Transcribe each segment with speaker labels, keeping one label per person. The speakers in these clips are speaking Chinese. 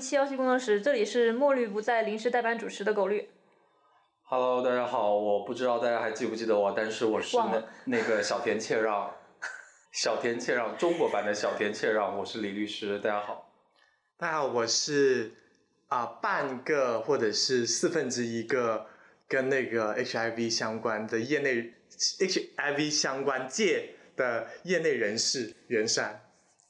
Speaker 1: 七幺七工作室，这里是墨绿不在临时代班主持的狗绿。
Speaker 2: Hello，大家好，我不知道大家还记不记得我，但是我是那那个小田切让，小田切让中国版的小田切让，我是李律师，大家好。
Speaker 3: 大家好，我是啊、半个或者是四分之一个跟那个 HIV 相关的业内 HIV 相关界的业内人士袁山。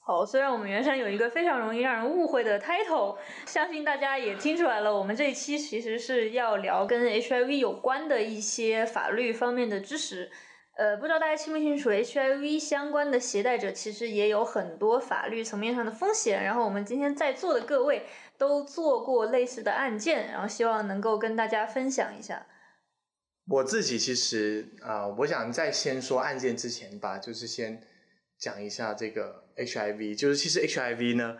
Speaker 1: 好，虽然我们原山有一个非常容易让人误会的 title，相信大家也听出来了，我们这一期其实是要聊跟 HIV 有关的一些法律方面的知识。呃，不知道大家清不清楚，HIV 相关的携带者其实也有很多法律层面上的风险。然后我们今天在座的各位都做过类似的案件，然后希望能够跟大家分享一下。
Speaker 3: 我自己其实啊、我想在先说案件之前吧，就是先讲一下这个 HIV，就是其实 HIV 呢，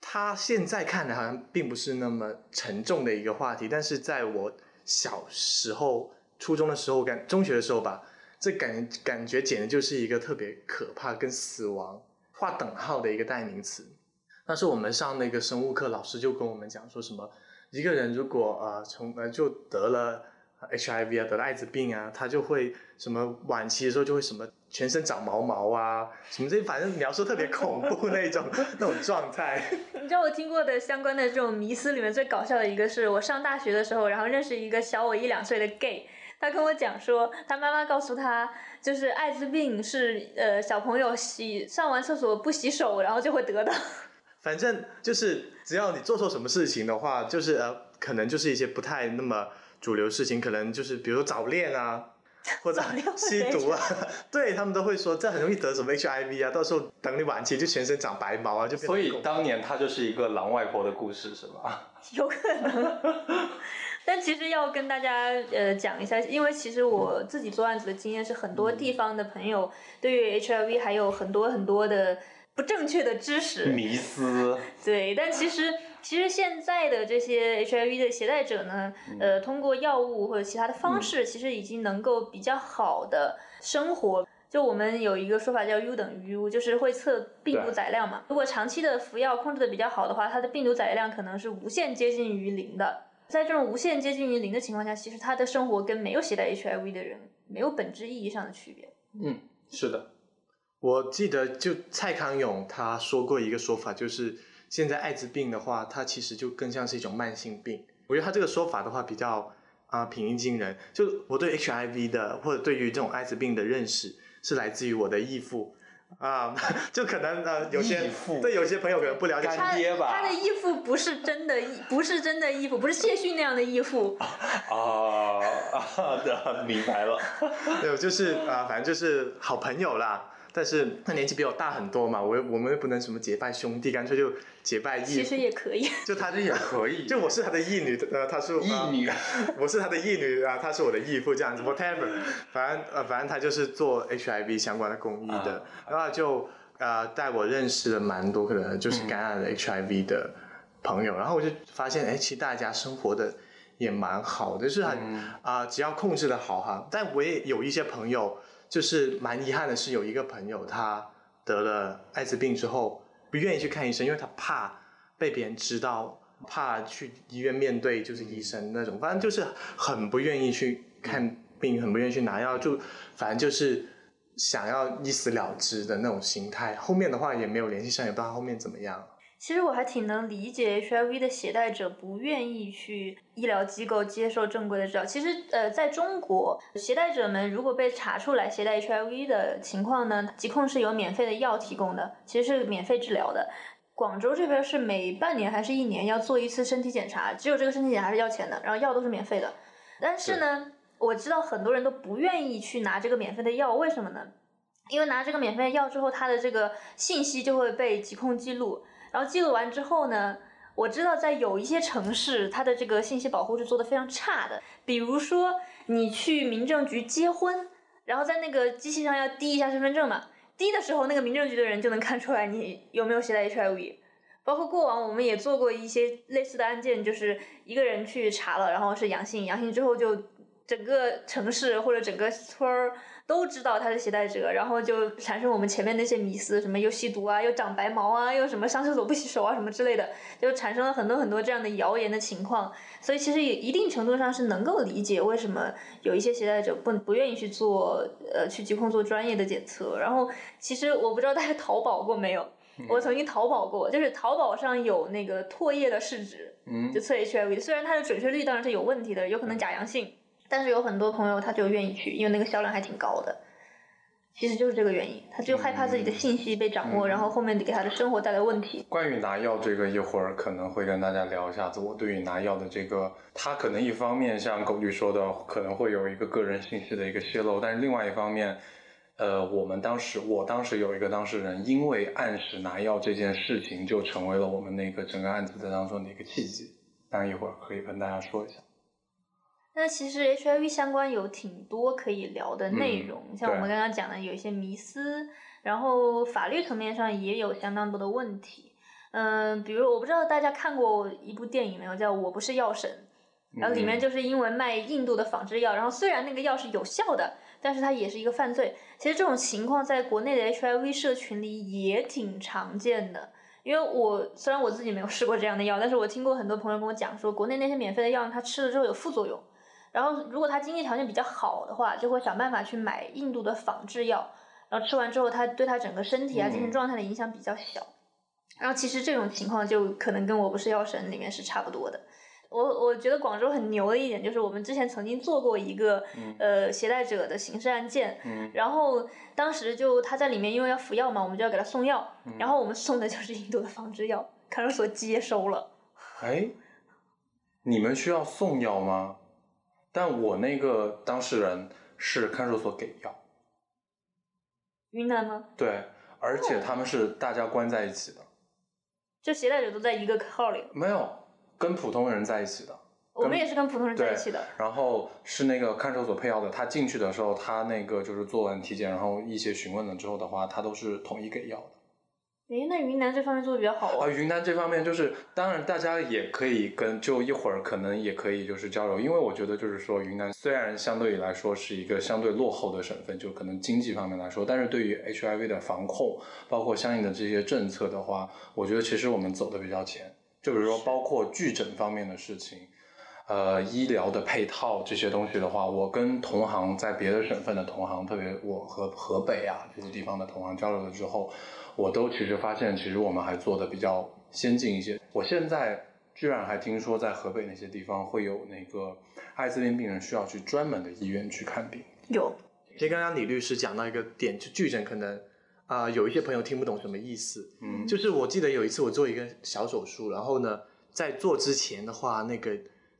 Speaker 3: 它现在看来好像并不是那么沉重的一个话题，但是在我小时候、初中的时候、感中学的时候吧，这感感觉简直就是一个特别可怕、跟死亡划等号的一个代名词。那时候我们上那个生物课，老师就跟我们讲说什么，一个人如果呃从呃就得了 HIV 啊，得了艾滋病啊，他就会什么晚期的时候就会什么全身长毛毛啊，什么这反正描述特别恐怖那种 那种状态。
Speaker 1: 你知道我听过的相关的这种迷思里面最搞笑的一个是我上大学的时候，然后认识一个小我一两岁的 gay，他跟我讲说，他妈妈告诉他，就是艾滋病是呃小朋友洗上完厕所不洗手，然后就会得的。
Speaker 3: 反正就是只要你做错什么事情的话，就是呃，可能就是一些不太那么主流事情，可能就是比如说早恋啊，或者
Speaker 1: 早恋
Speaker 3: 吸毒啊，对他们都会说这很容易得什么 HIV 啊，到时候等你晚期就全身长白毛啊，就
Speaker 2: 所以当年他就是一个狼外婆的故事，是吧？
Speaker 1: 有可能。但其实要跟大家呃讲一下，因为其实我自己做案子的经验是，很多地方的朋友对于 HIV 还有很多很多的不正确的知识。
Speaker 2: 迷思，
Speaker 1: 对，但其实其实现在的这些 HIV 的携带者呢，呃，通过药物或者其他的方式，其实已经能够比较好的生活。就我们有一个说法叫 U 等于 U，就是会测病毒载量嘛。如果长期的服药控制的比较好的话，它的病毒载量可能是无限接近于零的。在这种无限接近于零的情况下，其实他的生活跟没有携带 HIV 的人没有本质意义上的区别。
Speaker 2: 嗯，是的，
Speaker 3: 我记得就蔡康永他说过一个说法，就是现在艾滋病的话，它其实就更像是一种慢性病。我觉得他这个说法的话比较啊、平易近人。就我对 HIV 的或者对于这种艾滋病的认识是来自于我的义父啊、就可能呃有些对有些朋友可能不了解
Speaker 2: 干
Speaker 1: 他
Speaker 2: 爹吧
Speaker 1: 他的义父不是真的义，不是真的义父，不是谢逊那样的义父。
Speaker 2: 啊明白了。
Speaker 3: 对，就是啊、反正就是好朋友啦。但是他年纪比我大很多嘛，我我们又不能什么结拜兄弟，干脆就结拜义。
Speaker 1: 其实。也可以。
Speaker 3: 就他
Speaker 2: 也可以，
Speaker 3: 就我是他的义女，呃，他是
Speaker 2: 义女，
Speaker 3: 呃 我是他的义女啊，他是我的义父，这样子，whatever，反正呃，反正他就是做 HIV 相关的公益的，然后就呃带我认识了蛮多可能就是感染了 HIV 的朋友，然后我就发现，哎，其实大家生活的也蛮好的，就是很啊、只要控制的好哈。但我也有一些朋友，就是蛮遗憾的是，有一个朋友他得了艾滋病之后，不愿意去看医生，因为他怕被别人知道，怕去医院面对就是医生那种，反正就是很不愿意去看病，很不愿意去拿药，就反正就是想要一死了之的那种心态。后面的话也没有联系上，也不知道后面怎么样。
Speaker 1: 其实我还挺能理解 HIV 的携带者不愿意去医疗机构接受正规的治疗。其实，呃，在中国，携带者们如果被查出来携带 HIV 的情况呢，疾控是有免费的药提供的，其实是免费治疗的。广州这边是每半年还是一年要做一次身体检查，只有这个身体检查是要钱的，然后药都是免费的。但是呢，我知道很多人都不愿意去拿这个免费的药，为什么呢？因为拿这个免费的药之后，他的这个信息就会被疾控记录，然后记录完之后呢，我知道在有一些城市，它的这个信息保护是做的非常差的。比如说，你去民政局结婚，然后在那个机器上要滴一下身份证嘛，滴的时候，那个民政局的人就能看出来你有没有携带 HIV。包括过往我们也做过一些类似的案件，就是一个人去查了，然后是阳性，阳性之后就整个城市或者整个村儿都知道他是携带者，然后就产生我们前面那些迷思，什么又吸毒啊，又长白毛啊，又什么上厕所不洗手啊，什么之类的，就产生了很多很多这样的谣言的情况。所以其实也一定程度上是能够理解为什么有一些携带者不不愿意去做呃去疾控做专业的检测。然后其实我不知道大家淘宝过没有，我曾经淘宝过，就是淘宝上有那个唾液的试纸，
Speaker 2: 嗯
Speaker 1: 就测 HIV 的，虽然它的准确率当然是有问题的，有可能假阳性，但是有很多朋友他就愿意去，因为那个销量还挺高的。其实就是这个原因，他就害怕自己的信息被掌握，
Speaker 2: 嗯
Speaker 1: 然后后面给他的生活带来问题。
Speaker 2: 关于拿药这个，一会儿可能会跟大家聊一下子我对于拿药的这个，他可能一方面像狗律说的，可能会有一个个人信息的一个泄露，但是另外一方面，呃，我们当时我当时有一个当事人，因为按时拿药这件事情，就成为了我们那个整个案子的当中的一个契机。当然一会儿可以跟大家说一下。
Speaker 1: 那其实 HIV 相关有挺多可以聊的内容，像我们刚刚讲的有一些迷思，然后法律层面上也有相当多的问题。嗯、比如我不知道大家看过一部电影没有，叫《我不是药神》，然后里面
Speaker 2: 嗯
Speaker 1: 就是因为卖印度的仿制药，然后虽然那个药是有效的，但是它也是一个犯罪。其实这种情况在国内的 HIV 社群里也挺常见的。因为我虽然我自己没有试过这样的药，但是我听过很多朋友跟我讲说，国内那些免费的药，他吃了之后有副作用。然后如果他经济条件比较好的话，就会想办法去买印度的仿制药，然后吃完之后，他对他整个身体啊、
Speaker 2: 嗯
Speaker 1: 精神状态的影响比较小。然后其实这种情况就可能跟我不是药神里面是差不多的。我我觉得广州很牛的一点就是我们之前曾经做过一个、
Speaker 2: 嗯
Speaker 1: 呃携带者的刑事案件，
Speaker 2: 嗯
Speaker 1: 然后当时就他在里面因为要服药嘛，我们就要给他送药，
Speaker 2: 嗯
Speaker 1: 然后我们送的就是印度的仿制药，看守所接收了。
Speaker 2: 哎，你们需要送药吗？但我那个当事人是看守所给药，
Speaker 1: 云南吗？
Speaker 2: 对，而且他们是大家关在一起的，
Speaker 1: 就携带者都在一个号里，
Speaker 2: 没有跟普通人在一起的。
Speaker 1: 我们也是跟普通人在一起的。
Speaker 2: 然后是那个看守所配药的，他进去的时候，他那个就是做完体检，然后一些询问了之后的话，他都是统一给药的。
Speaker 1: 诶，那云南这方面做的比较好
Speaker 2: 啊，
Speaker 1: 哦。
Speaker 2: 云南这方面就是，当然大家也可以跟，就一会儿可能也可以就是交流，因为我觉得就是说，云南虽然相对于来说是一个相对落后的省份，就可能经济方面来说，但是对于 HIV 的防控，包括相应的这些政策的话，我觉得其实我们走的比较前。就比如说，包括拒诊方面的事情，呃，医疗的配套这些东西的话，我跟同行在别的省份的同行，特别我和河北啊这些地方的同行交流了之后，我都其实发现，其实我们还做的比较先进一些。我现在居然还听说，在河北那些地方会有那个艾滋病病人需要去专门的医院去看病。
Speaker 1: 有，
Speaker 3: 其实刚刚李律师讲到一个点，就巨诊可能啊、有一些朋友听不懂什么意思。
Speaker 2: 嗯
Speaker 3: 就是我记得有一次我做一个小手术，然后呢，在做之前的话，那个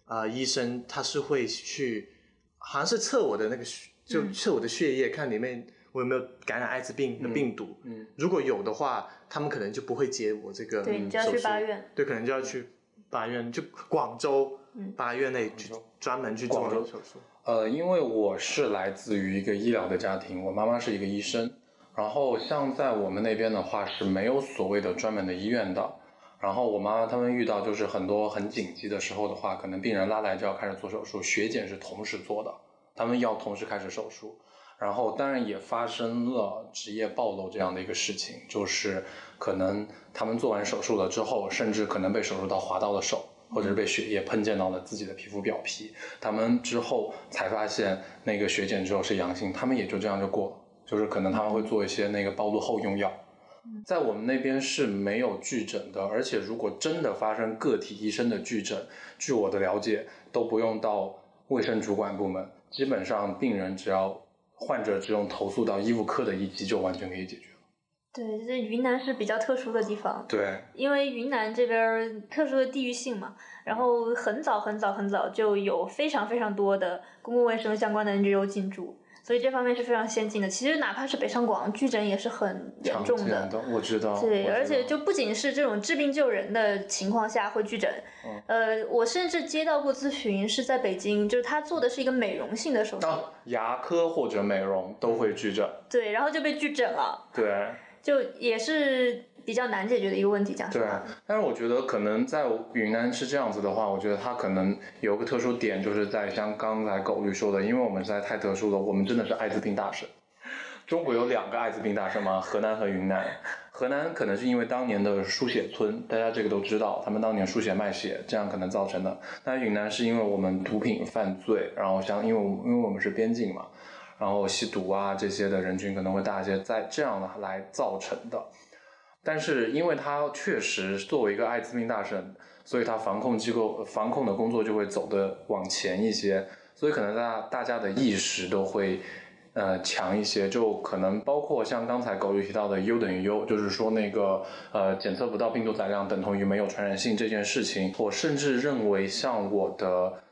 Speaker 3: 呃医生他是会去，好像是测我的那个血，就
Speaker 1: 嗯
Speaker 3: 测我的血液，看里面我有没有感染艾滋病的病毒。
Speaker 2: 嗯
Speaker 3: 如果有的话，他们可能就不会接我这个
Speaker 1: 对，你就要
Speaker 3: 手术
Speaker 1: 去八院。
Speaker 3: 对，可能就要去八院，就广州
Speaker 1: 嗯
Speaker 3: 八院内去专门去做
Speaker 2: 广州
Speaker 3: 手术。
Speaker 2: 呃，因为我是来自于一个医疗的家庭，我妈妈是一个医生，然后像在我们那边的话是没有所谓的专门的医院的。然后我妈妈他们遇到就是很多很紧急的时候的话，可能病人拉来就要开始做手术，血检是同时做的，他们要同时开始手术。然后当然也发生了职业暴露这样的一个事情，就是可能他们做完手术了之后，甚至可能被手术刀划到了手，或者是被血液喷溅到了自己的皮肤表皮，他们之后才发现那个血检之后是阳性，他们也就这样就过了，就是可能他们会做一些那个暴露后用药。在我们那边是没有拒诊的，而且如果真的发生个体医生的拒诊，据我的了解，都不用到卫生主管部门，基本上病人只要患者只用投诉到医务科的一级就完全可以解决了。
Speaker 1: 对，这云南是比较特殊的地方，
Speaker 2: 对，
Speaker 1: 因为云南这边特殊的地域性嘛，然后很早很早很早就有非常非常多的公共卫生相关的 NGO 进驻，所以这方面是非常先进的。其实哪怕是北上广，拒诊也是很严重
Speaker 2: 的我知道。
Speaker 1: 对，而且就不仅是这种治病救人的情况下会拒诊，
Speaker 2: 嗯
Speaker 1: 呃，我甚至接到过咨询是在北京，就是他做的是一个美容性的手术，
Speaker 2: 啊，牙科或者美容都会拒诊。
Speaker 1: 对，然后就被拒诊了。
Speaker 2: 对，
Speaker 1: 就也是比较难解决的一个问题。讲
Speaker 2: 对，，但是我觉得可能在云南是这样子的话，我觉得它可能有个特殊点，就是在像刚才狗律说的，因为我们实在太特殊了，我们真的是艾滋病大省。中国有两个艾滋病大省吗？河南和云南。河南可能是因为当年的输血村，大家这个都知道，他们当年输血卖血，这样可能造成的。但云南是因为我们毒品犯罪，然后像因为我们因为我们是边境嘛，然后吸毒啊这些的人群可能会大一些，在这样的来造成的。但是因为它确实作为一个艾滋病大省，所以它防控机构防控的工作就会走得往前一些，所以可能大大家的意识都会呃强一些，就可能包括像刚才狗宇提到的 U 等于 U，就是说那个呃检测不到病毒载量等同于没有传染性这件事情，我甚至认为像我的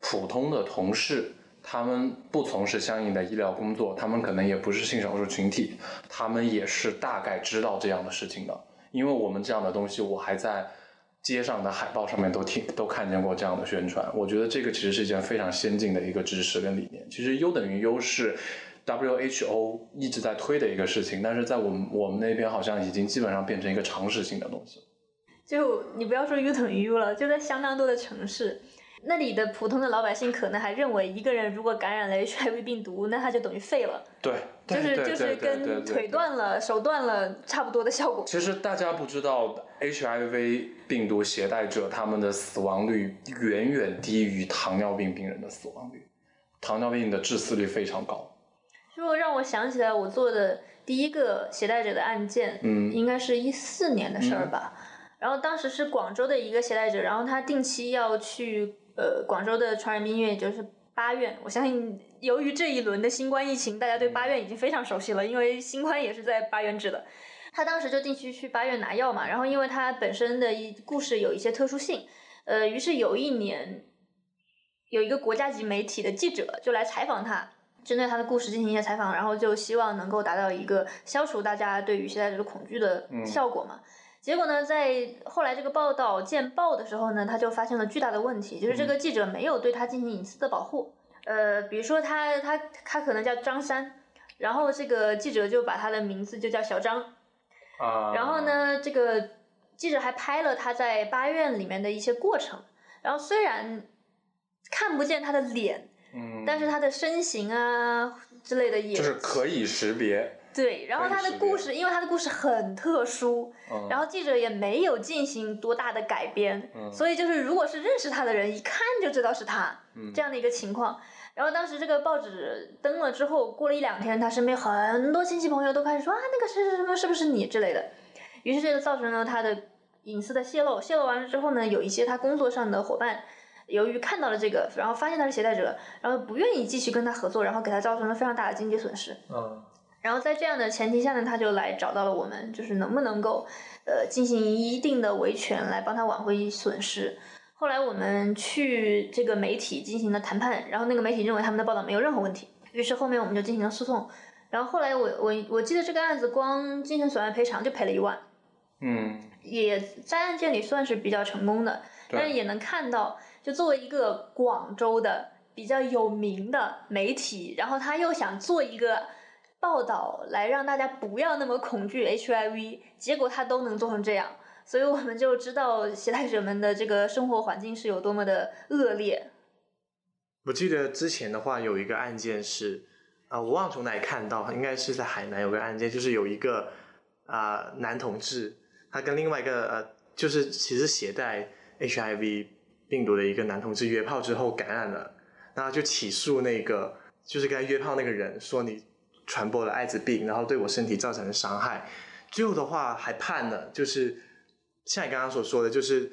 Speaker 2: 普通的同事。他们不从事相应的医疗工作，他们可能也不是性少数群体，他们也是大概知道这样的事情的。因为我们这样的东西，我还在街上的海报上面都听都看见过这样的宣传。我觉得这个其实是一件非常先进的一个知识跟理念。其实 U 等于 U 是 WHO 一直在推的一个事情，但是在我们我们那边好像已经基本上变成一个常识性的东西。
Speaker 1: 就你不要说 U 等于 U 了，就在相当多的城市。那里的普通的老百姓可能还认为，一个人如果感染了 HIV 病毒，那他就等于废了，
Speaker 2: 对，
Speaker 1: 就是就是跟腿。断了、手断了差不多的效果。
Speaker 2: 其实大家不知道，HIV 病毒携带者他们的死亡率远远低于糖尿病病人的死亡率，糖尿病的致死率非常高。
Speaker 1: 就让我想起来我做的第一个携带者的案件，
Speaker 2: 嗯
Speaker 1: 应该是一四年的事儿吧。然后当时是广州的一个携带者，然后他定期要去呃广州的传染病医院，就是八院。我相信由于这一轮的新冠疫情，大家对八院已经非常熟悉了，因为新冠也是在八院治的。他当时就定期去八院拿药嘛，然后因为他本身的一故事有一些特殊性，呃，于是有一年有一个国家级媒体的记者就来采访他，针对他的故事进行一些采访，然后就希望能够达到一个消除大家对于现在这个恐惧的效果嘛。结果呢，在后来这个报道见报的时候呢，他就发现了巨大的问题，就是这个记者没有对他进行隐私的保护。呃，比如说他他他可能叫张三，然后这个记者就把他的名字就叫小张，
Speaker 2: 啊、
Speaker 1: 然后？呢，这个记者还拍了他在八院里面的一些过程，然后虽然看不见他的脸，
Speaker 2: 嗯，
Speaker 1: 但是他的身形啊之类的也
Speaker 2: 就是可以识别。
Speaker 1: 对，然后他的故事，因为他的故事很特殊，
Speaker 2: 嗯、
Speaker 1: 然后记者也没有进行多大的改编，
Speaker 2: 嗯
Speaker 1: 所以就是如果是认识他的人，一看就知道是他、
Speaker 2: 嗯
Speaker 1: 这样的一个情况。然后当时这个报纸登了之后，过了一两天，他身边很多亲戚朋友都开始说啊，那个谁谁什么，是不是你之类的。于是这就造成了他的隐私的泄露。泄露完了之后呢，有一些他工作上的伙伴。由于看到了这个，然后发现他是携带者，然后不愿意继续跟他合作，然后给他造成了非常大的经济损失。
Speaker 2: 嗯
Speaker 1: 然后在这样的前提下呢，他就来找到了我们，就是能不能够，呃，进行一定的维权来帮他挽回损失。后来我们去这个媒体进行了谈判，然后那个媒体认为他们的报道没有任何问题，于是后面我们就进行了诉讼。然后后来我我我记得这个案子光精神损害赔偿就赔了一万，
Speaker 2: 嗯，
Speaker 1: 也在案件里算是比较成功的，但是也能看到，就作为一个广州的比较有名的媒体，然后他又想做一个报道来让大家不要那么恐惧 HIV，结果他都能做成这样，所以我们就知道携带者们的这个生活环境是有多么的恶劣。
Speaker 3: 我记得之前的话有一个案件是，啊、我忘从哪里看到，应该是在海南有个案件，就是有一个啊、男同志，他跟另外一个呃，就是其实携带 HIV 病毒的一个男同志约炮之后感染了，然后就起诉那个就是跟他约炮那个人，说你传播了艾滋病，然后对我身体造成了伤害，最后的话还判了，就是像你刚刚所说的，就是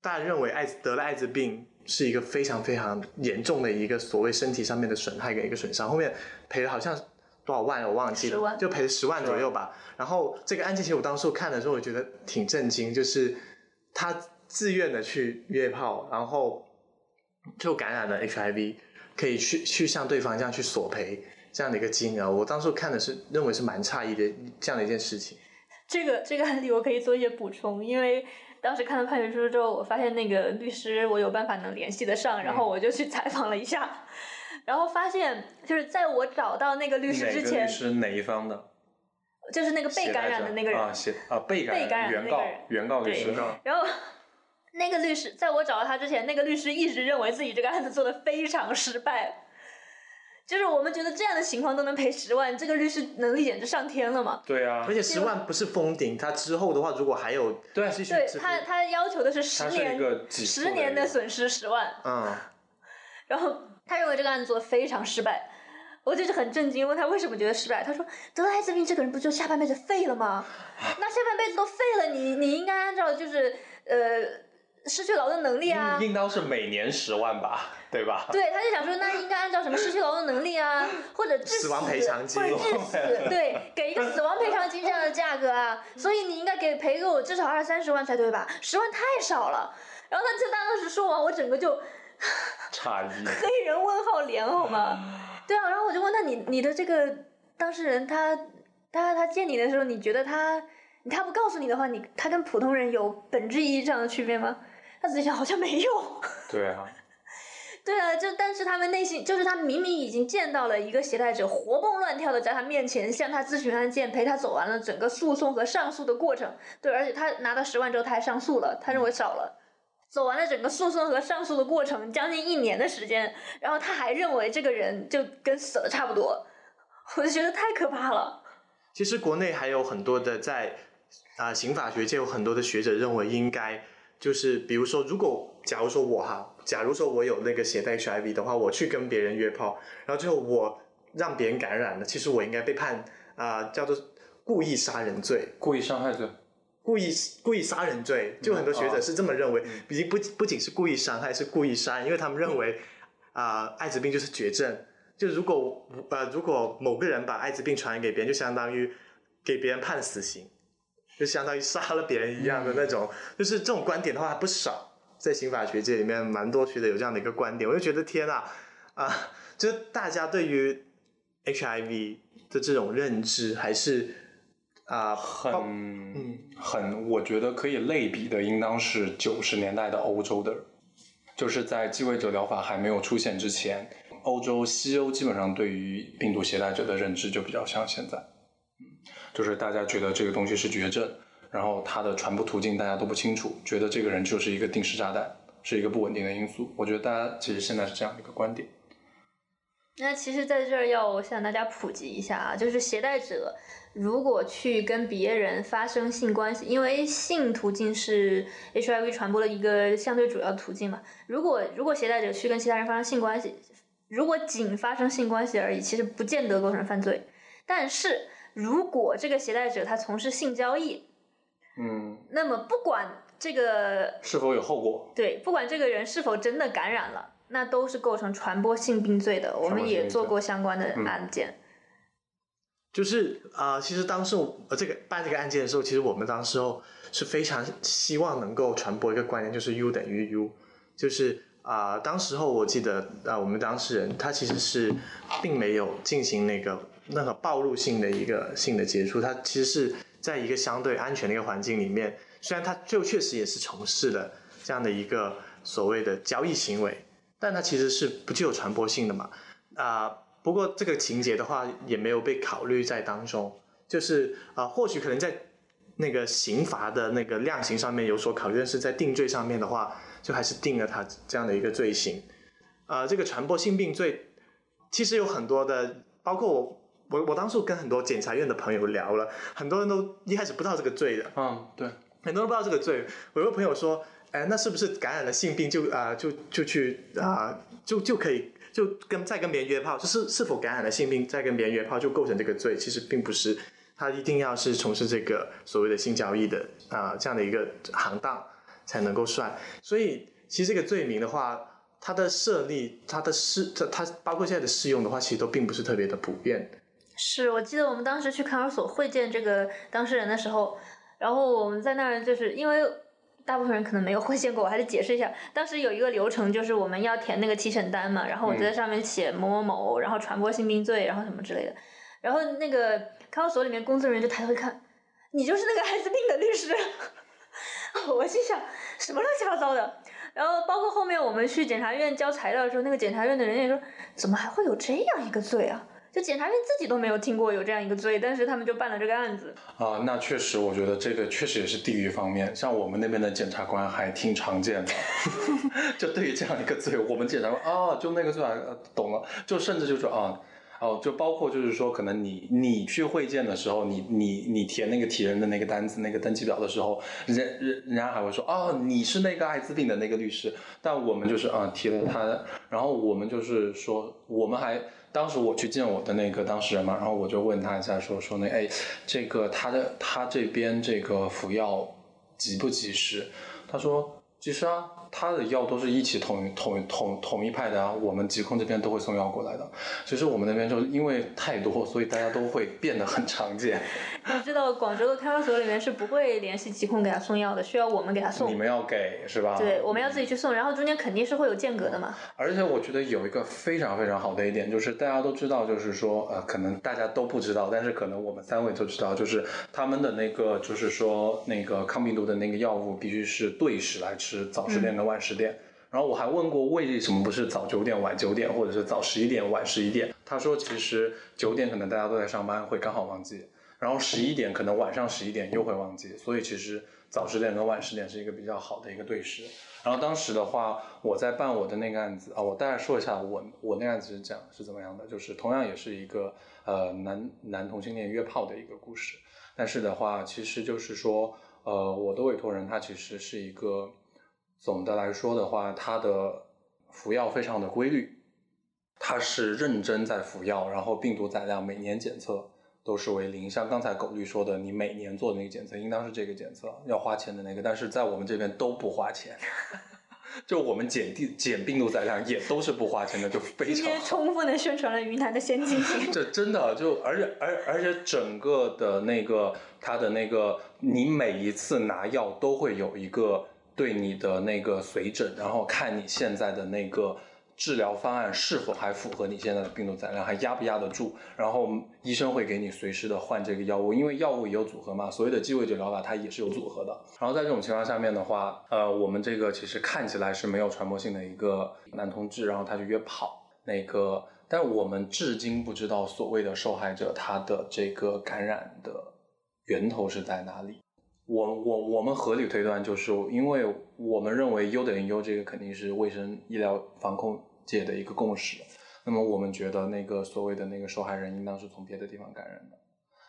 Speaker 3: 大家认为艾滋得了艾滋病是一个非常非常严重的一个所谓身体上面的损害跟一个损伤，后面赔了好像多少万我忘记了，就赔了十万左右吧。然后这个案件其实我当时看的时候，我觉得挺震惊，就是他自愿的去约炮，然后就感染了 HIV，可以去去向对方这样去索赔这样的一个金额。我当时看的是认为是蛮诧异的这样的一件事情。
Speaker 1: 这个这个案例我可以做一些补充，因为当时看了判决书之后，我发现那个律师我有办法能联系得上，然后我就去采访了一下，然后发现就是在我找到那个律师之前
Speaker 2: 律，师哪一方的？
Speaker 1: 就是那个被感染的那个人。
Speaker 2: 啊，写啊被
Speaker 1: 被感染的
Speaker 2: 原告原告律师
Speaker 1: 对然后那个律师，在我找到他之前，那个律师一直认为自己这个案子做的非常失败。就是我们觉得这样的情况都能赔十万，这个律师能力简直上天了嘛？
Speaker 2: 对啊
Speaker 3: 而，且十万不是封顶，他之后的话，如果还有
Speaker 2: 对
Speaker 3: 继续支付，
Speaker 1: 对他，他要求的是十年
Speaker 2: 个几
Speaker 1: 十年的损失十万，
Speaker 3: 嗯，
Speaker 1: 然后他认为这个案子做的非常失败。我就是很震惊，问他为什么觉得失败，他说得了艾滋病这个人不就下半辈子废了吗？那下半辈子都废了，你你应该按照就是呃失去劳动能力啊，
Speaker 2: 应应当是每年十万吧，对吧？
Speaker 1: 对，他就想说，那应该按照什么失去劳动能力啊，或者致死，
Speaker 3: 死亡赔偿金
Speaker 1: 或者致死，对，给一个死亡赔偿金这样的价格啊，所以你应该给赔给我至少二三十万才对吧？十万太少了。然后他就当时说完，我整个就
Speaker 2: 诧异。
Speaker 1: 黑人问号脸好吗？对啊，然后我就问他，你你的这个当事人他他他见你的时候，你觉得他他不告诉你的话，你他跟普通人有本质意义上的区别吗？他自己想，好像没有。
Speaker 2: 对啊，
Speaker 1: 对啊，就但是他们内心就是他明明已经见到了一个携带者活蹦乱跳的在他面前向他咨询案件，陪他走完了整个诉讼和上诉的过程。对，而且他拿到十万之后他还上诉了，他认为少了。走完了整个诉讼和上诉的过程，将近一年的时间，然后他还认为这个人就跟死了差不多，我就觉得太可怕了。
Speaker 3: 其实国内还有很多的在啊、刑法学界有很多的学者认为应该就是比如说，如果假如说我哈，假如说我有那个携带 HIV 的话，我去跟别人约炮，然后最后我让别人感染了，其实我应该被判啊、叫做故意杀人罪。
Speaker 2: 故意伤害罪。
Speaker 3: 故意故意杀人罪，就很多学者是这么认为，
Speaker 2: 嗯。
Speaker 3: 已经不不仅是故意伤害，是故意杀人，因为他们认为啊、艾滋病就是绝症，就如果呃如果某个人把艾滋病传染给别人，就相当于给别人判死刑，就相当于杀了别人一样的那种，就是这种观点的话还不少，在刑法学界里面蛮多学者有这样的一个观点，我就觉得天啊啊，就是大家对于 HIV 的这种认知还是啊、包
Speaker 2: 很很，我觉得可以类比的，应当是九十年代的欧洲的，就是在继位者疗法还没有出现之前，欧洲、西欧基本上对于病毒携带者的认知就比较像现在，嗯，就是大家觉得这个东西是绝症，然后它的传播途径大家都不清楚，觉得这个人就是一个定时炸弹，是一个不稳定的因素。我觉得大家其实现在是这样一个观点。
Speaker 1: 那其实在这儿要向大家普及一下啊，就是携带者如果去跟别人发生性关系，因为性途径是 HIV 传播的一个相对主要途径嘛。如果如果携带者去跟其他人发生性关系，如果仅发生性关系而已，其实不见得构成犯罪。但是如果这个携带者他从事性交易，
Speaker 2: 嗯，
Speaker 1: 那么不管这个
Speaker 2: 是否有后果？
Speaker 1: 对，不管这个人是否真的感染了，那都是构成传播性病罪的。我们也做过相关的案件。
Speaker 3: 就是啊、呃其实当时我呃这个办这个案件的时候，其实我们当时候是非常希望能够传播一个观念，就是 U 等于 U，就是啊、当时候我记得啊、我们当事人他其实是并没有进行那个那个暴露性的一个性的接触，他其实是在一个相对安全的一个环境里面，虽然他就确实也是从事了这样的一个所谓的交易行为，但它其实是不具有传播性的嘛，啊、不过这个情节的话也没有被考虑在当中，就是啊、或许可能在那个刑罚的那个量刑上面有所考虑，但是在定罪上面的话，就还是定了他这样的一个罪行。啊、这个传播性病罪其实有很多的，包括我我我当初跟很多检察院的朋友聊了，很多人都一开始不知道这个罪的，
Speaker 2: 嗯，对，
Speaker 3: 很多人不知道这个罪。我有个朋友说，哎，那是不是感染了性病就啊、就就去啊、就就可以就跟再跟别人约炮，就是是否感染了性病再跟别人约炮就构成这个罪？其实并不是，他一定要是从事这个所谓的性交易的啊、这样的一个行当才能够算。所以其实这个罪名的话。它的设立，它的适，它它包括现在的适用的话，其实都并不是特别的普遍。
Speaker 1: 是我记得我们当时去看守所会见这个当事人的时候，然后我们在那儿就是因为大部分人可能没有会见过，我还得解释一下。当时有一个流程，就是我们要填那个提审单嘛，然后我就在上面写某某某，然后传播性病罪，然后什么之类的。然后那个看守所里面工作人员就抬头一看，你就是那个艾滋病的律师。我心想什么乱七八糟的。然后包括后面我们去检察院交材料的时候，那个检察院的人也说，怎么还会有这样一个罪啊？就检察院自己都没有听过有这样一个罪，但是他们就办了这个案子。
Speaker 2: 啊，那确实，我觉得这个确实也是地域方面，像我们那边的检察官还挺常见的 就对于这样一个罪，我们检察官啊，就那个罪啊，懂了，就甚至就说啊。哦，就包括就是说，可能你你去会见的时候，你你你填那个提人的那个单子、那个登记表的时候，人人人家还会说，哦，你是那个艾滋病的那个律师。但我们就是啊，提了他，然后我们就是说，我们还当时我去见我的那个当事人嘛，然后我就问他一下，说说那哎，这个他的他这边这个服药及不及时？他说，及时啊。他的药都是一起统统统统一派的啊，我们疾控这边都会送药过来的。其实我们那边就是因为太多，所以大家都会变得很常见。
Speaker 1: 你知道广州的看守所里面是不会联系疾控给他送药的，需要我们给他送。
Speaker 2: 你们要给是吧？
Speaker 1: 对，我们要自己去送，然后中间肯定是会有间隔的嘛。
Speaker 2: 而且我觉得有一个非常非常好的一点，就是大家都知道，就是说呃，可能大家都不知道，但是可能我们三位都知道，就是他们的那个就是说那个抗病毒的那个药物必须是对时来吃，早十点跟晚十点。然后我还问过为什么不是早九点晚九点，或者是早十一点晚十一点？他说其实九点可能大家都在上班，会刚好忘记，然后十一点可能晚上十一点又会忘记，所以其实早十点跟晚十点是一个比较好的一个对时。然后当时的话，我在办我的那个案子啊，我大概说一下我我那个案子是讲是怎么样的，就是同样也是一个呃男男同性恋约炮的一个故事，但是的话其实就是说呃我的委托人他其实是一个。总的来说的话，他的服药非常的规律，他是认真在服药，然后病毒载量每年检测都是为零。像刚才狗律说的，你每年做的那个检测应当是这个检测要花钱的那个，但是在我们这边都不花钱，就我们检地检病毒载量也都是不花钱的，就非常
Speaker 1: 充分的宣传了云南的先进性。
Speaker 2: 这真的就而且而而且整个的那个它的那个，你每一次拿药都会有一个。对你的那个随诊，然后看你现在的那个治疗方案是否还符合你现在的病毒载量，还压不压得住。然后医生会给你随时的换这个药物，因为药物也有组合嘛，所谓的鸡尾酒疗法它也是有组合的。然后在这种情况下面的话，呃，我们这个其实看起来是没有传播性的一个男同志，然后他就约炮，那个，但我们至今不知道所谓的受害者他的这个感染的源头是在哪里。我我我们合理推断，就是因为我们认为 U 等于 U，这个肯定是卫生医疗防控界的一个共识。那么我们觉得那个所谓的那个受害人应当是从别的地方感染的。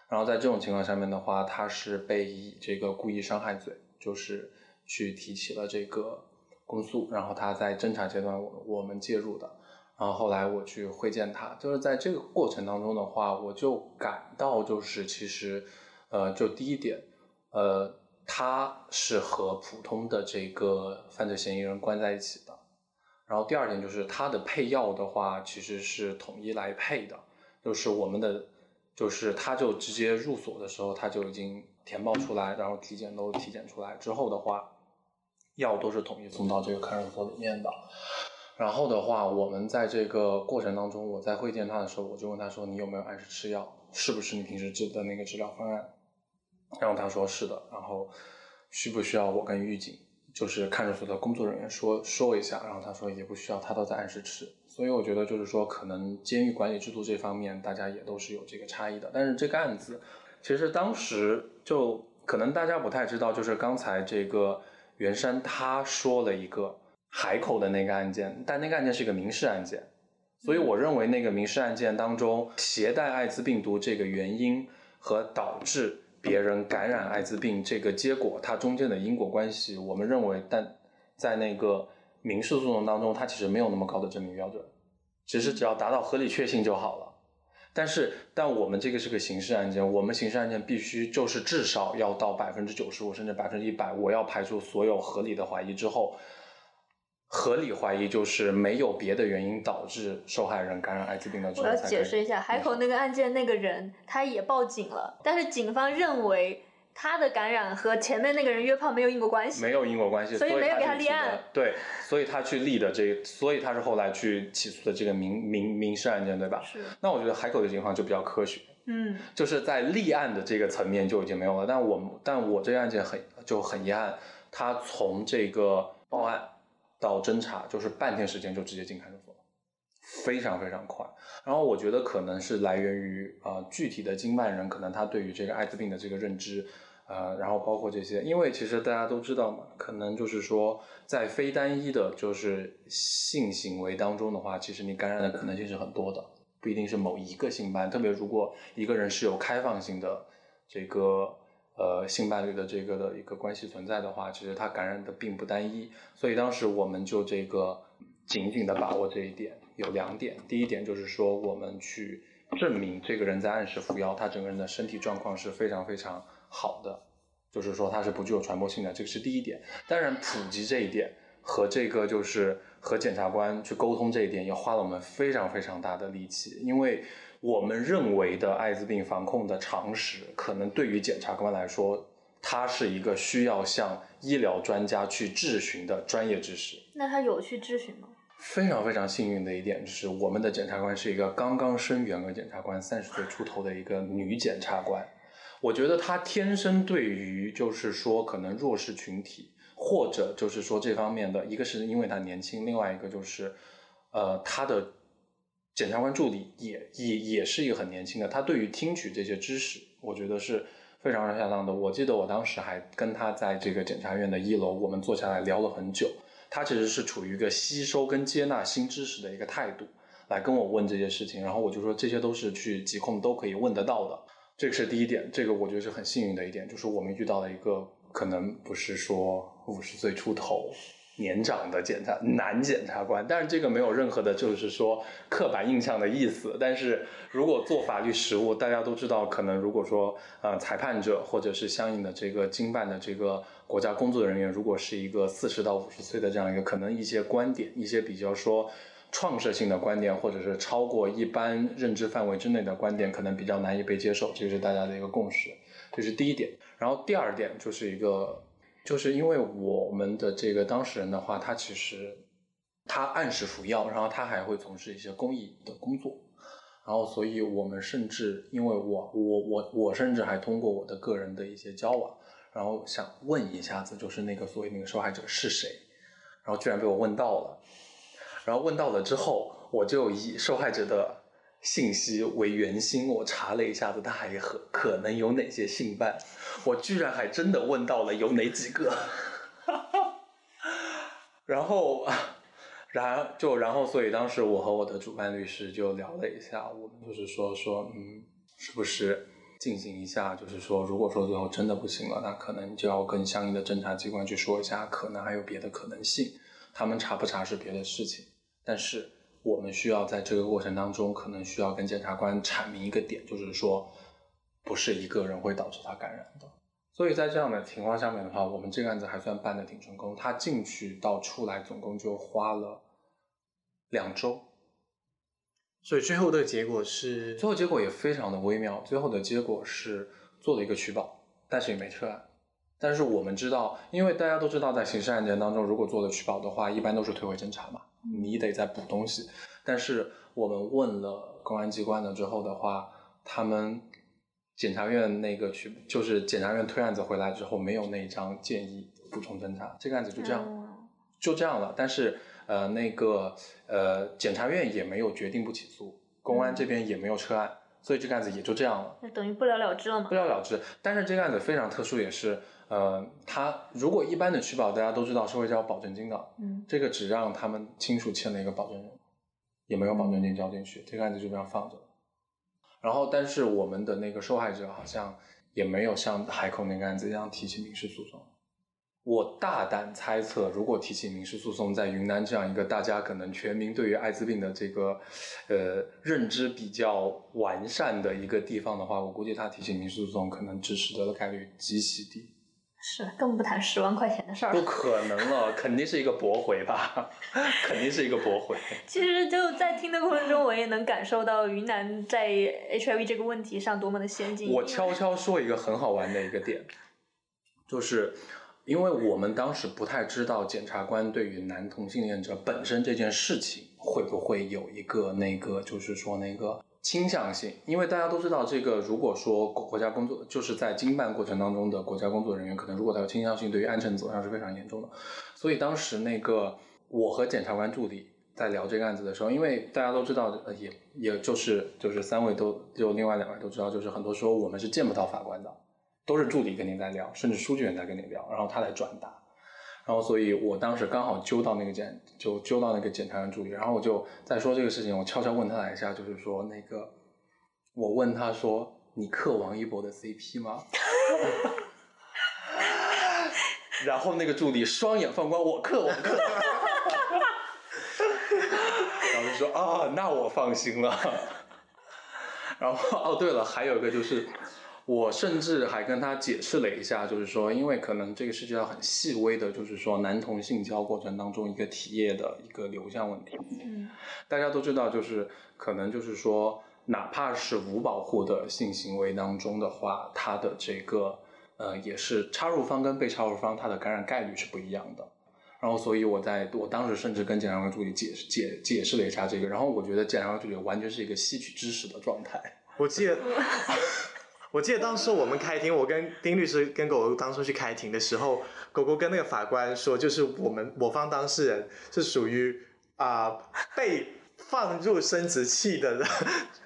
Speaker 2: 然后在这种情况下面的话，他是被以这个故意伤害罪，就是去提起了这个公诉。然后他在侦查阶段我我们介入的。然后后来我去会见他，就是在这个过程当中的话，我就感到就是其实，呃，就第一点。呃，他是和普通的这个犯罪嫌疑人关在一起的。然后第二点就是他的配药的话，其实是统一来配的，就是我们的，就是他就直接入所的时候，他就已经填报出来，然后体检都体检出来之后的话，药都是统一送到这个看守所里面的。然后的话，我们在这个过程当中，我在会见他的时候，我就问他说：“你有没有按时吃药？是不是你平时治的那个治疗方案？”然后他说是的，然后需不需要我跟狱警，就是看守所的工作人员说说一下？然后他说也不需要，他都在按时吃。所以我觉得就是说，可能监狱管理制度这方面大家也都是有这个差异的。但是这个案子，其实当时就可能大家不太知道，就是刚才这个袁山他说了一个海口的那个案件，但那个案件是一个民事案件，所以我认为那个民事案件当中携带艾滋病毒这个原因和导致。别人感染艾滋病这个结果，它中间的因果关系，我们认为，但在那个民事诉讼当中，它其实没有那么高的证明标准，只是只要达到合理确信就好了。但是，但我们这个是个刑事案件，我们刑事案件必须就是至少要到百分之九十五甚至百分之一百，我要排除所有合理的怀疑之后。合理怀疑就是没有别的原因导致受害人感染艾滋病的。
Speaker 1: 我要解释一下，海口那个案件那个人他也报警了，但是警方认为他的感染和前面那个人约炮没有因果关系，
Speaker 2: 没有因果关系，
Speaker 1: 所以没有给他立案。
Speaker 2: 对，所以他去立的这，所以他是后来去起诉的这个民民民事案件，对吧？
Speaker 1: 是。
Speaker 2: 那我觉得海口的情况就比较科学，
Speaker 1: 嗯，
Speaker 2: 就是在立案的这个层面就已经没有了。但我但我这个案件很就很遗憾，他从这个报案。到侦查就是半天时间就直接进看守所，非常非常快。然后我觉得可能是来源于啊、呃具体的经办人可能他对于这个艾滋病的这个认知。呃，然后包括这些，因为其实大家都知道嘛，可能就是说，在非单一的，就是性行为当中的话，其实你感染的可能性是很多的，不一定是某一个性伴，特别如果一个人是有开放性的这个呃性伴侣的这个的一个关系存在的话，其实他感染的并不单一，所以当时我们就这个紧紧的把握这一点，有两点，第一点就是说我们去证明这个人在按时服药，他整个人的身体状况是非常非常好的，就是说他是不具有传播性的，这个是第一点。当然，普及这一点和这个就是和检察官去沟通这一点，也花了我们非常非常大的力气，因为我们认为的艾滋病防控的常识，可能对于检察官来说，它是一个需要向医疗专家去质询的专业知识。
Speaker 1: 那他有去质询吗？
Speaker 2: 非常非常幸运的一点就是，我们的检察官是一个刚刚升员额检察官，三十岁出头的一个女检察官。我觉得她天生对于就是说可能弱势群体，或者就是说这方面的，一个是因为她年轻，另外一个就是，呃，她的检察官助理也也也是一个很年轻的，他对于听取这些知识，我觉得是非常非常恰当的。我记得我当时还跟他在这个检察院的一楼，我们坐下来聊了很久。他其实是处于一个吸收跟接纳新知识的一个态度，来跟我问这些事情。然后我就说这些都是去疾控都可以问得到的，这个是第一点。这个我觉得是很幸运的一点，就是我们遇到了一个可能不是说五十岁出头年长的检察男检察官，但是这个没有任何的就是说刻板印象的意思。但是如果做法律实务，大家都知道，可能如果说呃裁判者或者是相应的这个经办的这个国家工作人员，如果是一个四十到五十岁的这样一个，可能一些观点，一些比较说创设性的观点，或者是超过一般认知范围之内的观点，可能比较难以被接受，这是大家的一个共识，这是第一点。然后第二点就是一个，就是因为我们的这个当事人的话，他其实他按时服药，然后他还会从事一些公益的工作。然后，所以我们甚至，因为我我我我甚至还通过我的个人的一些交往，然后想问一下子，就是那个所谓那个受害者是谁，然后居然被我问到了，然后问到了之后，我就以受害者的信息为圆心，我查了一下子，他还可可能有哪些性伴，我居然还真的问到了有哪几个，然后啊。然就然后，所以当时我和我的主办律师就聊了一下，我们就是说说，嗯，是不是进行一下，就是说，如果说最后真的不行了，那可能就要跟相应的侦查机关去说一下，可能还有别的可能性，他们查不查是别的事情，但是我们需要在这个过程当中，可能需要跟检察官阐明一个点，就是说，不是一个人会导致他感染的。所以在这样的情况下面的话，我们这个案子还算办的挺成功。他进去到出来总共就花了两周，
Speaker 3: 所以最后的结果是
Speaker 2: 最后结果也非常的微妙。最后的结果是做了一个取保，但是也没撤案。但是我们知道，因为大家都知道，在刑事案件当中，如果做了取保的话，一般都是退回侦查嘛，你得再补东西。但是我们问了公安机关了之后的话，他们。检察院那个去，就是检察院推案子回来之后，没有那一张建议补充侦查，这个案子就这样，
Speaker 1: 嗯
Speaker 2: 就这样了。但是呃，那个呃，检察院也没有决定不起诉，公安这边也没有撤案，所以这个案子也就这样了，
Speaker 1: 那等于不了了之了吗
Speaker 2: 不？了了之。但是这个案子非常特殊，也是呃，他如果一般的取保，大家都知道是会交保证金的，
Speaker 1: 嗯
Speaker 2: 这个只让他们亲属签了一个保证人，也没有保证金交进去，这个案子就这样放着了。然后，但是我们的那个受害者好像也没有像海口那个案子一样提起民事诉讼。我大胆猜测，如果提起民事诉讼，在云南这样一个大家可能全民对于艾滋病的这个呃认知比较完善的一个地方的话，我估计他提起民事诉讼可能支持的概率极其低。
Speaker 1: 是，更不谈十万块钱的事儿
Speaker 2: 不。可能了，肯定是一个驳回吧，肯定是一个驳回。
Speaker 1: 其实就在听的过程中，我也能感受到云南在 HIV 这个问题上多么的先进。
Speaker 2: 我悄悄说一个很好玩的一个点，就是因为我们当时不太知道检察官对于男同性恋者本身这件事情会不会有一个那个，就是说那个倾向性，因为大家都知道，这个如果说国家工作就是在经办过程当中的国家工作人员，可能如果他有倾向性，对于安全走向是非常严重的。所以当时那个我和检察官助理在聊这个案子的时候，因为大家都知道，呃，也也就是就是三位都就另外两位都知道，就是很多时候我们是见不到法官的，都是助理跟您在聊，甚至书记员在跟你聊，然后他来转达。然后，所以我当时刚好揪到那个检，就揪到那个检察院助理，然后我就在说这个事情，我悄悄问他了一下，就是说那个，我问他说，你克王一博的 CP 吗？然后那个助理双眼放光，我克我克，然后就说啊，那我放心了。然后哦，对了，还有一个就是，我甚至还跟他解释了一下，就是说，因为可能这个涉及到很细微的，就是说男同性交过程当中一个体液的一个流向问题。
Speaker 1: 嗯
Speaker 2: 大家都知道，就是可能就是说，哪怕是无保护的性行为当中的话，它的这个呃也是插入方跟被插入方它的感染概率是不一样的。然后，所以我在我当时甚至跟检察官助理解释解解释了一下这个，然后我觉得检察官助理完全是一个吸取知识的状态。
Speaker 3: 我记得，我记得当时我们开庭，我跟丁律师跟狗狗当初去开庭的时候，狗狗跟那个法官说，就是我们我方当事人是属于啊、被放入生殖器的，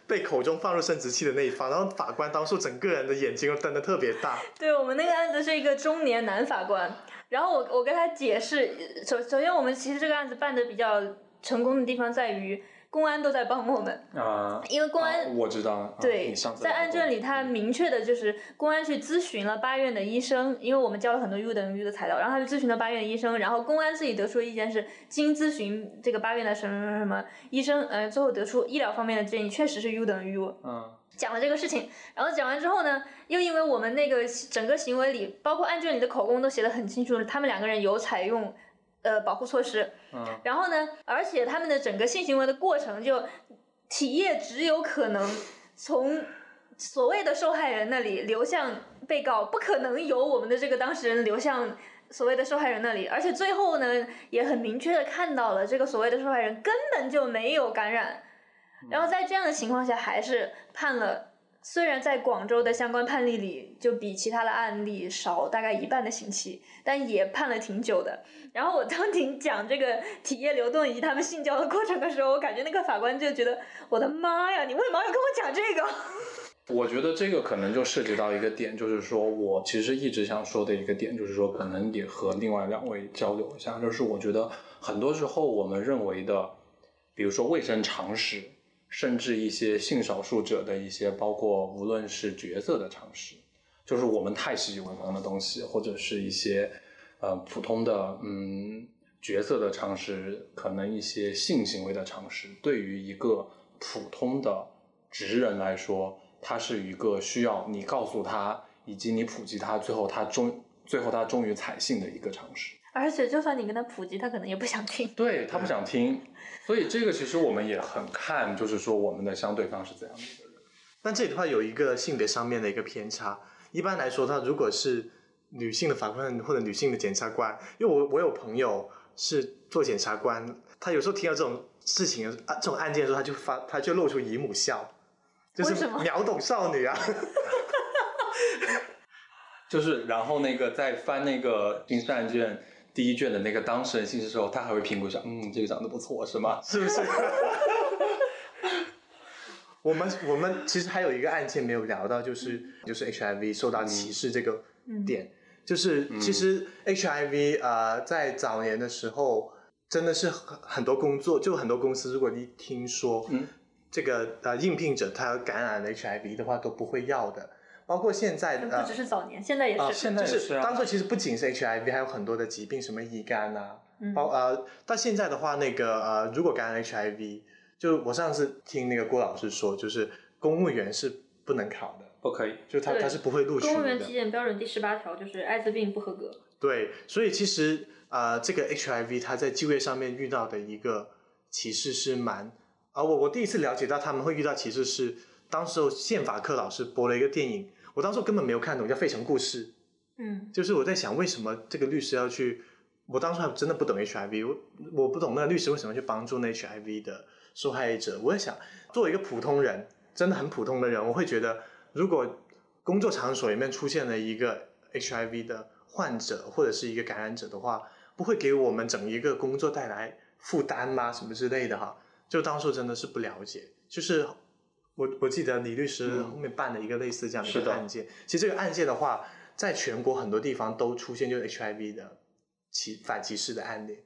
Speaker 3: 被口中放入生殖器的那一方，然后法官当初整个人的眼睛瞪得特别大，
Speaker 1: 对我们那个案子是一个中年男法官，然后我我跟他解释，首首先我们其实这个案子办的比较成功的地方在于公安都在帮我们，
Speaker 2: 啊、
Speaker 1: 因为公安、
Speaker 2: 啊我知道，啊
Speaker 1: 对在案卷里，他明确的就是公安去咨询了八院的医生，因为我们交了很多 U 等于 U 的材料，然后他就咨询了八院医生，然后公安自己得出的意见是，经咨询这个八院的什么什么什么医生，呃，最后得出医疗方面的建议确实是 U 等于 U，
Speaker 2: 嗯。
Speaker 1: 讲了这个事情，然后讲完之后呢，又因为我们那个整个行为里，包括案卷里的口供都写的很清楚，他们两个人有采用呃保护措施，
Speaker 2: 嗯
Speaker 1: 然后呢，而且他们的整个性行为的过程就体液只有可能从所谓的受害人那里流向被告，不可能由我们的这个当事人流向所谓的受害人那里，而且最后呢，也很明确的看到了这个所谓的受害人根本就没有感染，然后在这样的情况下，还是判了。虽然在广州的相关判例里，就比其他的案例少大概一半的刑期，但也判了挺久的。然后我当庭讲这个体液流动以及他们性交的过程的时候，我感觉那个法官就觉得，我的妈呀，你为毛要跟我讲这个？
Speaker 2: 我觉得这个可能就涉及到一个点，就是说我其实一直想说的一个点，就是说可能也和另外两位交流一下，就是我觉得很多时候我们认为的，比如说卫生常识，甚至一些性少数者的一些，包括无论是角色的常识，就是我们太习以为常的东西，或者是一些呃普通的嗯角色的常识，可能一些性行为的常识，对于一个普通的直人来说，他是一个需要你告诉他，以及你普及他，最后他终最后他终于采信的一个常识。
Speaker 1: 而且就算你跟他普及，他可能也不想听。
Speaker 2: 对他不想听，所以这个其实我们也很看，就是说我们的相对方是怎样的一个人。
Speaker 3: 但这里的话有一个性别上面的一个偏差。一般来说，他如果是女性的法官或者女性的检察官，因为我我有朋友是做检察官，他有时候听到这种事情啊这种案件的时候，他就发他就露出姨母笑，就是
Speaker 1: 为什么
Speaker 3: 秒懂少女啊。
Speaker 2: 就是然后那个在翻那个刑事案卷第一卷的那个当事人信息的时候，他还会评估一下，嗯，这个长得不错，是吗？
Speaker 3: 是不是？我们我们其实还有一个案件没有聊到，就是就是 HIV 受到歧视这个点，就是其实 HIV 呃在早年的时候真的是很很多工作，就很多公司如果你听说
Speaker 2: 嗯。
Speaker 3: 这个呃应聘者他感染了 HIV 的话都不会要的，包括现在的
Speaker 1: 不只是早年，现在也是。
Speaker 2: 啊现在是啊
Speaker 3: 当初其实不仅是 HIV，还有很多的疾病，什么乙肝啊，
Speaker 1: 嗯
Speaker 3: 包呃，到现在的话，那个呃，如果感染 HIV，就我上次听那个郭老师说，就是公务员是不能考的，
Speaker 2: 不可以。
Speaker 3: 就他他是不会录取的
Speaker 1: 公务员体。检标准第十八条就是艾滋病不合格。
Speaker 3: 对，所以其实呃，这个 HIV 他在就业上面遇到的一个歧视是蛮，啊、我我第一次了解到他们会遇到歧视是，当时候宪法课老师播了一个电影，我当时根本没有看懂，叫《费城故事》。
Speaker 1: 嗯，
Speaker 3: 就是我在想，为什么这个律师要去？我当初还真的不懂 HIV，我我不懂那个律师为什么去帮助那 HIV 的受害者。我在想，作为一个普通人，真的很普通的人，我会觉得，如果工作场所里面出现了一个 HIV 的患者或者是一个感染者的话，不会给我们整一个工作带来负担吗？什么之类的哈？就当初真的是不了解，就是我我记得李律师后面办了一个类似这样的一
Speaker 2: 是的
Speaker 3: 个案件。其实这个案件的话，在全国很多地方都出现就是 HIV 的歧反歧视的案例。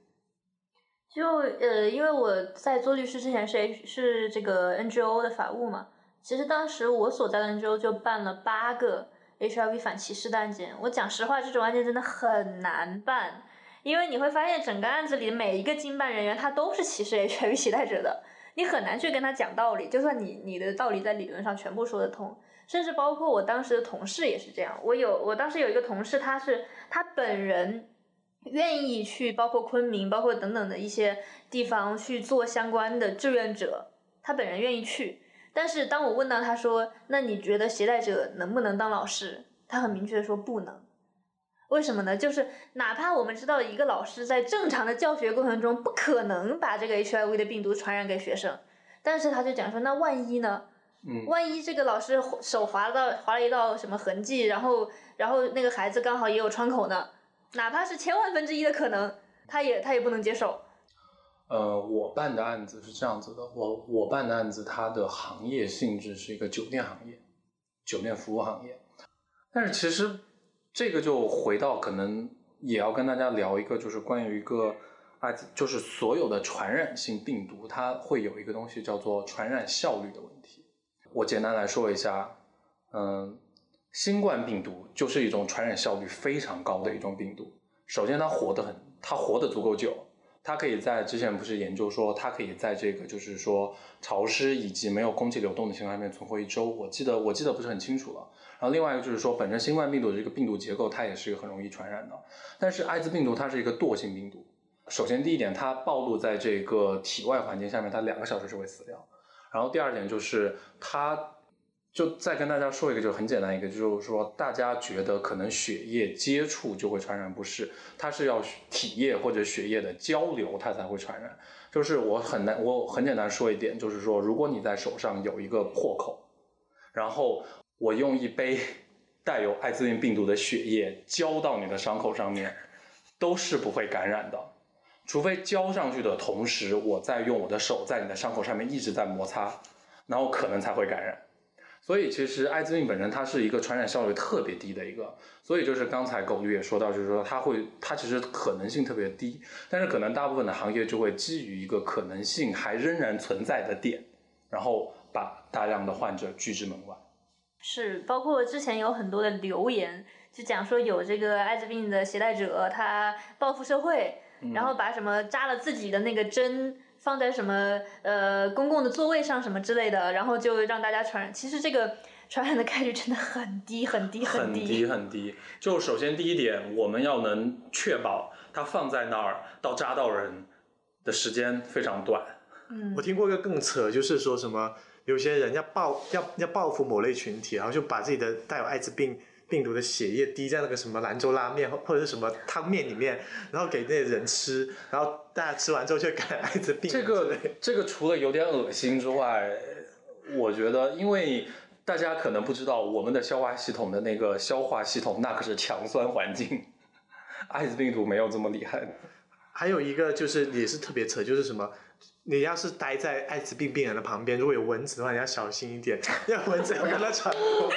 Speaker 1: 就呃，因为我在做律师之前是 H 是这个 NGO 的法务嘛，其实当时我所在的 NGO 就办了八个 HIV 反歧视的案件。我讲实话，这种案件真的很难办，因为你会发现整个案子里每一个经办人员他都是歧视 HIV 携带者的，你很难去跟他讲道理。就算你你的道理在理论上全部说得通，甚至包括我当时的同事也是这样。我有我当时有一个同事，他是他本人。愿意去包括昆明，包括等等的一些地方去做相关的志愿者，他本人愿意去。但是当我问到他说：“那你觉得携带者能不能当老师？”他很明确的说不能。为什么呢？就是哪怕我们知道一个老师在正常的教学过程中不可能把这个 HIV 的病毒传染给学生，但是他就讲说：“那万一呢？
Speaker 2: 嗯，
Speaker 1: 万一这个老师手划到划了一道什么痕迹，然后然后那个孩子刚好也有窗口呢？”哪怕是千万分之一的可能，他也他也不能接受。
Speaker 2: 呃，我办的案子是这样子的，我我办的案子，它的行业性质是一个酒店行业，酒店服务行业。但是其实这个就回到可能也要跟大家聊一个，就是关于一个啊，就是所有的传染性病毒，它会有一个东西叫做传染效率的问题。我简单来说一下，嗯。新冠病毒就是一种传染效率非常高的一种病毒。首先，它活得很，它活得足够久，它可以在之前不是研究说，它可以在这个就是说潮湿以及没有空气流动的情况下面存活一周。我记得我记得不是很清楚了。然后另外一个就是说，本身新冠病毒的这个病毒结构它也是一个很容易传染的。但是艾滋病毒它是一个惰性病毒。首先第一点，它暴露在这个体外环境下面，它两个小时就会死掉。然后第二点就是它。就再跟大家说一个，就很简单一个，就是说大家觉得可能血液接触就会传染，不是，它是要体液或者血液的交流，它才会传染。就是我很难，我很简单说一点，就是说如果你在手上有一个破口，然后我用一杯带有艾滋病病毒的血液浇到你的伤口上面，都是不会感染的，除非浇上去的同时，我再用我的手在你的伤口上面一直在摩擦，然后可能才会感染。所以其实艾滋病本身它是一个传染效率特别低的一个，所以就是刚才狗律也说到，就是说它会它其实可能性特别低，但是可能大部分的行业就会基于一个可能性还仍然存在的点，然后把大量的患者拒之门外。
Speaker 1: 是，包括之前有很多的留言，就讲说有这个艾滋病的携带者他报复社会，然后把什么扎了自己的那个针。放在什么呃公共的座位上什么之类的，然后就让大家传染。其实这个传染的概率真的很低很低
Speaker 2: 很
Speaker 1: 低很
Speaker 2: 低很低。就首先第一点，我们要能确保它放在那儿到扎到人的时间非常短。
Speaker 1: 嗯，
Speaker 3: 我听过一个更扯，就是说什么有些人要报要要报复某类群体，然后就把自己的带有艾滋病。病毒的血液滴在那个什么兰州拉面或者是什么汤面里面，然后给那些人吃，然后大家吃完之后就感染艾滋病。
Speaker 2: 这个这个除了有点恶心之外，我觉得，因为大家可能不知道，我们的消化系统的那个消化系统那可是强酸环境，艾滋病毒没有这么厉害。
Speaker 3: 还有一个就是也是特别扯，就是什么，你要是待在艾滋病病人的旁边，如果有蚊子的话，你要小心一点，要蚊子要跟他传播。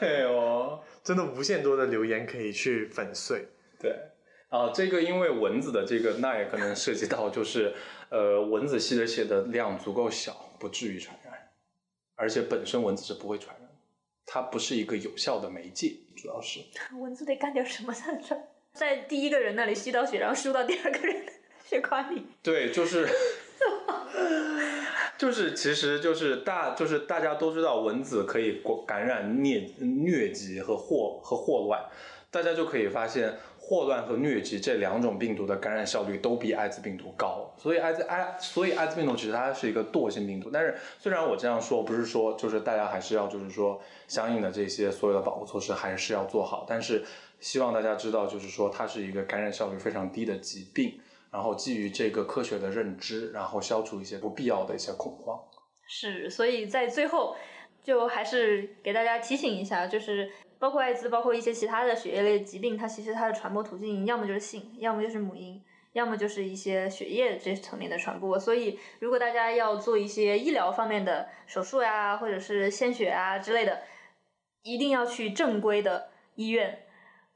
Speaker 2: 哎呦，
Speaker 3: 真的无限多的留言可以去粉碎。
Speaker 2: 对，啊，这个因为蚊子的这个，那也可能涉及到就是，呃，蚊子吸的血的量足够小，不至于传染，而且本身蚊子是不会传染，它不是一个有效的媒介，主要是。
Speaker 1: 蚊子得干点什么才能？在第一个人那里吸到血，然后输到第二个人的血管里。
Speaker 2: 对，就是。就是，其实就是大，就是大家都知道蚊子可以感染疟疟疾和霍和霍乱，大家就可以发现霍乱和疟疾这两种病毒的感染效率都比艾滋病毒高，所以艾滋艾所以艾滋病毒其实它是一个惰性病毒。但是虽然我这样说，不是说就是大家还是要就是说相应的这些所有的保护措施还是要做好，但是希望大家知道就是说它是一个感染效率非常低的疾病。然后基于这个科学的认知，然后消除一些不必要的一些恐慌。
Speaker 1: 是，所以在最后，就还是给大家提醒一下，就是包括艾滋，包括一些其他的血液类疾病，它其实它的传播途径要么就是性，要么就是母婴，要么就是一些血液这层面的传播。所以，如果大家要做一些医疗方面的手术呀，或者是献血啊之类的，一定要去正规的医院。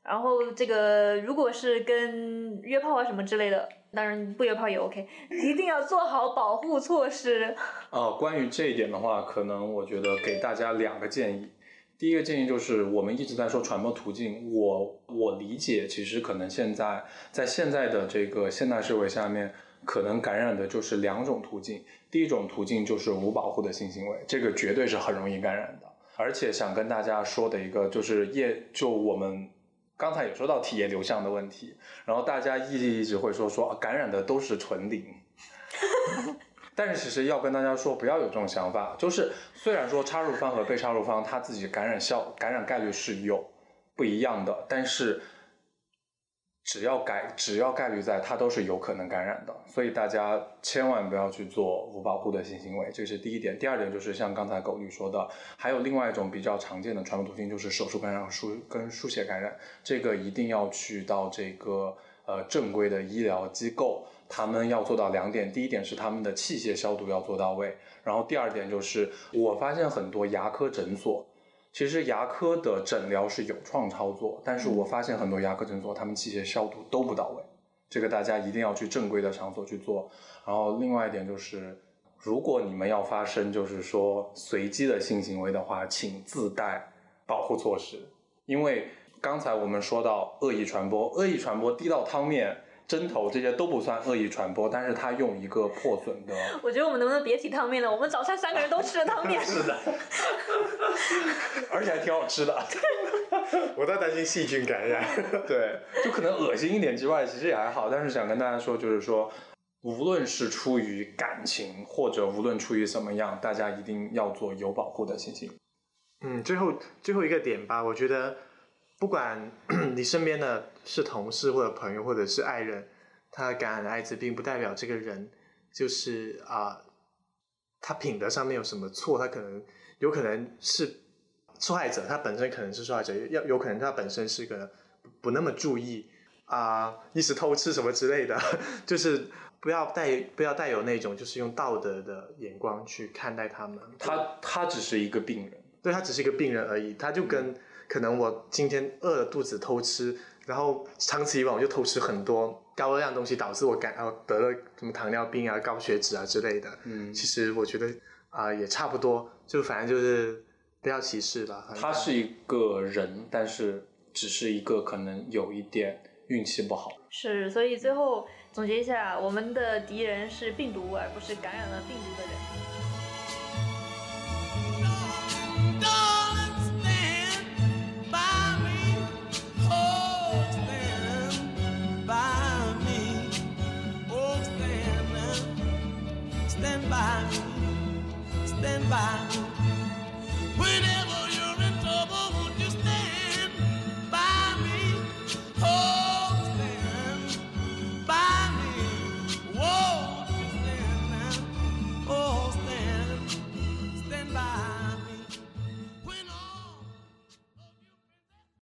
Speaker 1: 然后，这个如果是跟约炮啊什么之类的，当然不约炮也 OK，一定要做好保护措施。
Speaker 2: 呃，关于这一点的话，可能我觉得给大家两个建议。第一个建议就是，我们一直在说传播途径，我我理解，其实可能现在在现在的这个现代社会下面，可能感染的就是两种途径。第一种途径就是无保护的性行为，这个绝对是很容易感染的。而且想跟大家说的一个就是业，就我们刚才也说到体液流向的问题，然后大家一直一直会说说感染的都是纯零。但是其实要跟大家说，不要有这种想法。就是虽然说插入方和被插入方他自己感染效感染概率是有不一样的，但是只要概只要概率在，它都是有可能感染的。所以大家千万不要去做无保护的性行为，这是第一点。第二点就是像刚才狗女说的，还有另外一种比较常见的传播途径，就是手术感染输跟输血感染。这个一定要去到这个呃正规的医疗机构。他们要做到两点，第一点是他们的器械消毒要做到位，然后第二点就是我发现很多牙科诊所，其实牙科的诊疗是有创操作，但是我发现很多牙科诊所他们器械消毒都不到位，这个大家一定要去正规的场所去做。然后另外一点就是，如果你们要发生就是说随机的性行为的话，请自带保护措施，因为刚才我们说到恶意传播，恶意传播滴到汤面。针头这些都不算恶意传播，但是他用一个破损的。
Speaker 1: 我觉得我们能不能别提汤面了？我们早餐三个人都吃了汤面。
Speaker 2: 是的，而且还挺好吃的。
Speaker 3: 我在担心细菌感染。
Speaker 2: 对，就可能恶心一点之外，其实也还好。但是想跟大家说，就是说，无论是出于感情，或者无论出于什么样，大家一定要做有保护的信息。
Speaker 3: 嗯，最后最后一个点吧，我觉得。不管 你身边的是同事或者朋友或者是爱人，他感染了艾滋病，不代表这个人就是啊，他品德上面有什么错，他可能有可能是受害者，他本身可能是受害者，要有可能他本身是个不那么注意啊，一时偷吃什么之类的，就是不要带不要带有那种就是用道德的眼光去看待他们。
Speaker 2: 他他只是一个病人，
Speaker 3: 对他只是一个病人而已，他就跟。可能我今天饿了肚子偷吃，然后长此以往我就偷吃很多高热量东西，导致我感呃得了什么糖尿病啊、高血脂啊之类的。嗯，其实我觉得啊也差不多，就反正就是不要歧视吧。
Speaker 2: 他是一个人，但是只是一个可能有一点运气不好。
Speaker 1: 是，所以最后总结一下，我们的敌人是病毒，而不是感染了病毒的人。by.